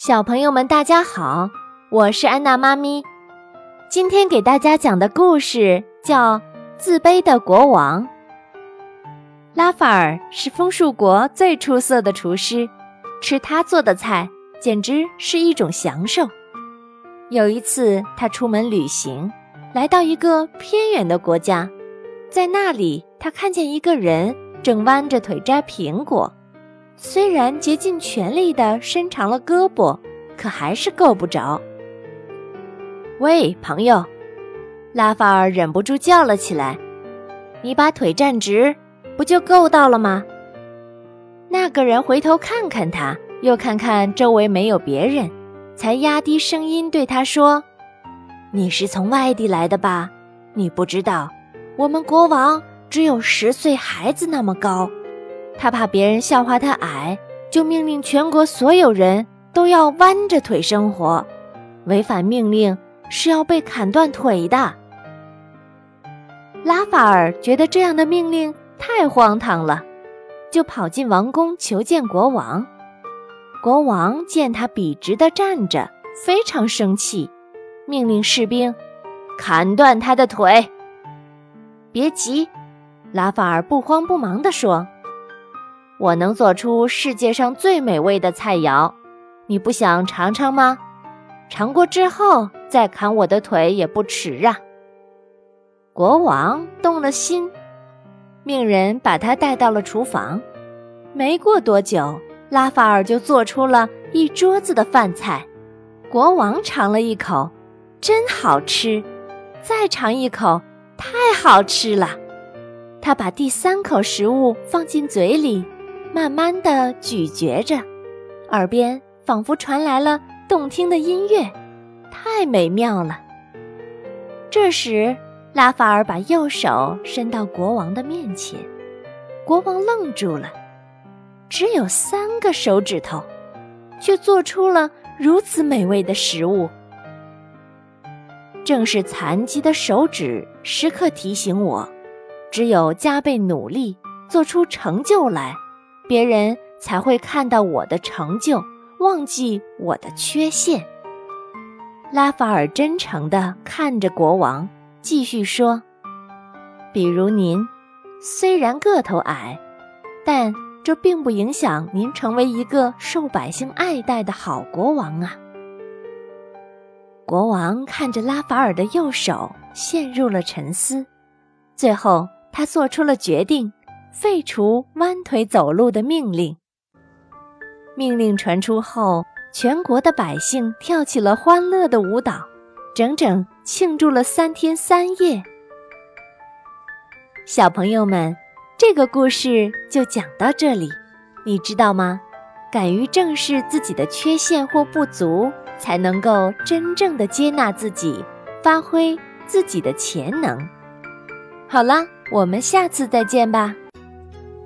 小朋友们，大家好，我是安娜妈咪。今天给大家讲的故事叫《自卑的国王》。拉法尔是枫树国最出色的厨师，吃他做的菜简直是一种享受。有一次，他出门旅行，来到一个偏远的国家，在那里，他看见一个人正弯着腿摘苹果。虽然竭尽全力地伸长了胳膊，可还是够不着。喂，朋友，拉法尔忍不住叫了起来：“你把腿站直，不就够到了吗？”那个人回头看看他，又看看周围没有别人，才压低声音对他说：“你是从外地来的吧？你不知道，我们国王只有十岁孩子那么高。”他怕别人笑话他矮，就命令全国所有人都要弯着腿生活，违反命令是要被砍断腿的。拉法尔觉得这样的命令太荒唐了，就跑进王宫求见国王。国王见他笔直地站着，非常生气，命令士兵砍断他的腿。别急，拉法尔不慌不忙地说。我能做出世界上最美味的菜肴，你不想尝尝吗？尝过之后再砍我的腿也不迟啊！国王动了心，命人把他带到了厨房。没过多久，拉法尔就做出了一桌子的饭菜。国王尝了一口，真好吃；再尝一口，太好吃了。他把第三口食物放进嘴里。慢慢的咀嚼着，耳边仿佛传来了动听的音乐，太美妙了。这时，拉法尔把右手伸到国王的面前，国王愣住了，只有三个手指头，却做出了如此美味的食物。正是残疾的手指时刻提醒我，只有加倍努力，做出成就来。别人才会看到我的成就，忘记我的缺陷。拉法尔真诚地看着国王，继续说：“比如您，虽然个头矮，但这并不影响您成为一个受百姓爱戴的好国王啊。”国王看着拉法尔的右手，陷入了沉思。最后，他做出了决定。废除弯腿走路的命令。命令传出后，全国的百姓跳起了欢乐的舞蹈，整整庆祝了三天三夜。小朋友们，这个故事就讲到这里，你知道吗？敢于正视自己的缺陷或不足，才能够真正的接纳自己，发挥自己的潜能。好了，我们下次再见吧。